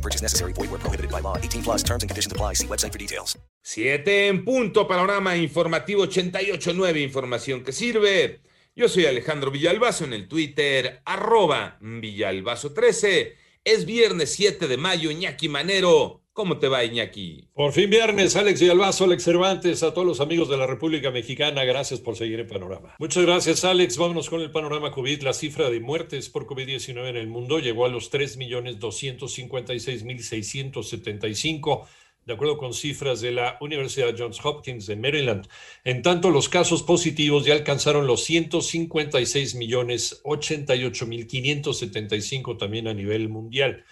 Purchase necessary. Void where prohibited by law. 18 plus terms and conditions apply. See website for details. Siete en punto, panorama informativo 88.9, información que sirve. Yo soy Alejandro Villalbazo en el Twitter, arroba Villalbazo13. Es viernes 7 de mayo, Iñaki Manero. ¿Cómo te va, Iñaki? Por fin viernes, Alex Villalbazo, Alex Cervantes, a todos los amigos de la República Mexicana, gracias por seguir el panorama. Muchas gracias, Alex. Vámonos con el panorama COVID. La cifra de muertes por COVID-19 en el mundo llegó a los 3.256.675 de acuerdo con cifras de la Universidad Johns Hopkins de Maryland. En tanto, los casos positivos ya alcanzaron los 156 millones 88 mil 575 también a nivel mundial.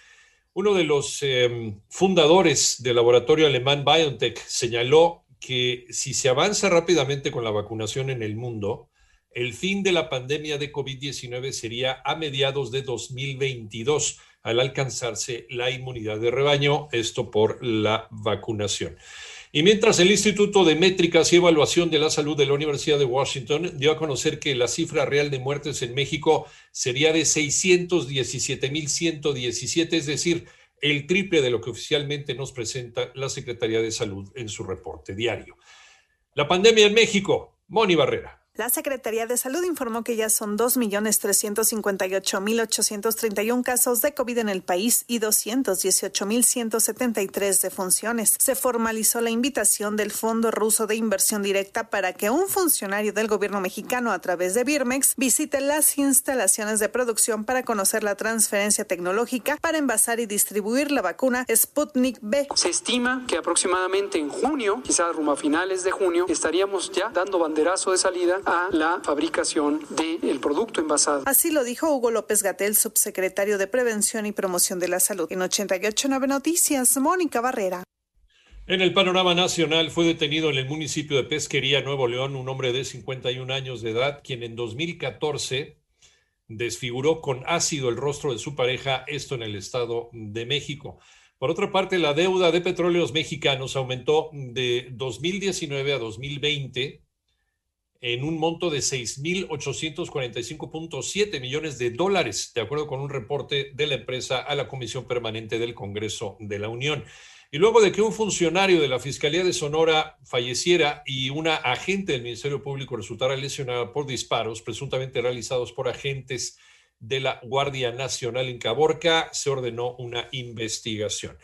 Uno de los eh, fundadores del laboratorio alemán BioNTech señaló que si se avanza rápidamente con la vacunación en el mundo, el fin de la pandemia de COVID-19 sería a mediados de 2022 al alcanzarse la inmunidad de rebaño, esto por la vacunación. Y mientras el Instituto de Métricas y Evaluación de la Salud de la Universidad de Washington dio a conocer que la cifra real de muertes en México sería de 617.117, es decir, el triple de lo que oficialmente nos presenta la Secretaría de Salud en su reporte diario. La pandemia en México, Moni Barrera. La Secretaría de Salud informó que ya son 2.358.831 casos de COVID en el país y 218.173 defunciones. Se formalizó la invitación del Fondo Ruso de Inversión Directa para que un funcionario del gobierno mexicano a través de Birmex visite las instalaciones de producción para conocer la transferencia tecnológica para envasar y distribuir la vacuna Sputnik B. Se estima que aproximadamente en junio, quizás rumbo a finales de junio, estaríamos ya dando banderazo de salida a la fabricación del producto envasado. Así lo dijo Hugo López Gatel, subsecretario de Prevención y Promoción de la Salud. En 889 Noticias, Mónica Barrera. En el panorama nacional fue detenido en el municipio de Pesquería, Nuevo León, un hombre de 51 años de edad, quien en 2014 desfiguró con ácido el rostro de su pareja, esto en el Estado de México. Por otra parte, la deuda de petróleos mexicanos aumentó de 2019 a 2020 en un monto de 6.845.7 millones de dólares, de acuerdo con un reporte de la empresa a la Comisión Permanente del Congreso de la Unión. Y luego de que un funcionario de la Fiscalía de Sonora falleciera y una agente del Ministerio Público resultara lesionada por disparos presuntamente realizados por agentes de la Guardia Nacional en Caborca, se ordenó una investigación.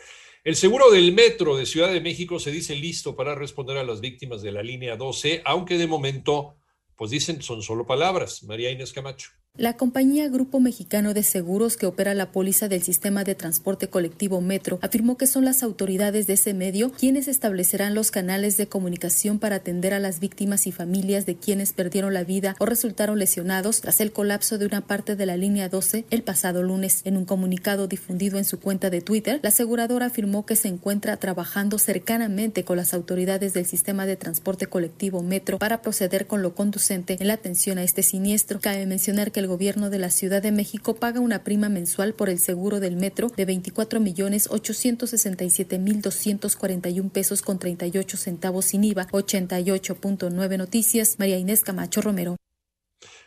El seguro del metro de Ciudad de México se dice listo para responder a las víctimas de la línea 12, aunque de momento, pues dicen, son solo palabras. María Inés Camacho. La compañía Grupo Mexicano de Seguros que opera la póliza del sistema de transporte colectivo Metro afirmó que son las autoridades de ese medio quienes establecerán los canales de comunicación para atender a las víctimas y familias de quienes perdieron la vida o resultaron lesionados tras el colapso de una parte de la línea 12 el pasado lunes. En un comunicado difundido en su cuenta de Twitter, la aseguradora afirmó que se encuentra trabajando cercanamente con las autoridades del sistema de transporte colectivo Metro para proceder con lo conducente en la atención a este siniestro. Cabe mencionar que el gobierno de la Ciudad de México paga una prima mensual por el seguro del metro de 24 millones 867 mil 241 pesos con 38 centavos sin IVA. 88.9 Noticias. María Inés Camacho Romero.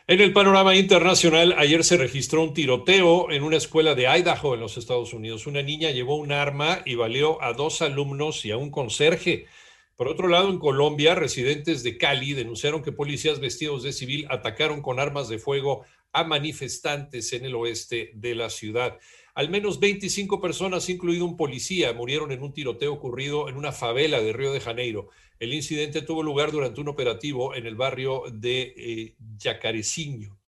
En el panorama internacional, ayer se registró un tiroteo en una escuela de Idaho, en los Estados Unidos. Una niña llevó un arma y valió a dos alumnos y a un conserje. Por otro lado, en Colombia, residentes de Cali denunciaron que policías vestidos de civil atacaron con armas de fuego a manifestantes en el oeste de la ciudad. Al menos 25 personas, incluido un policía, murieron en un tiroteo ocurrido en una favela de Río de Janeiro. El incidente tuvo lugar durante un operativo en el barrio de eh, Yacareciño.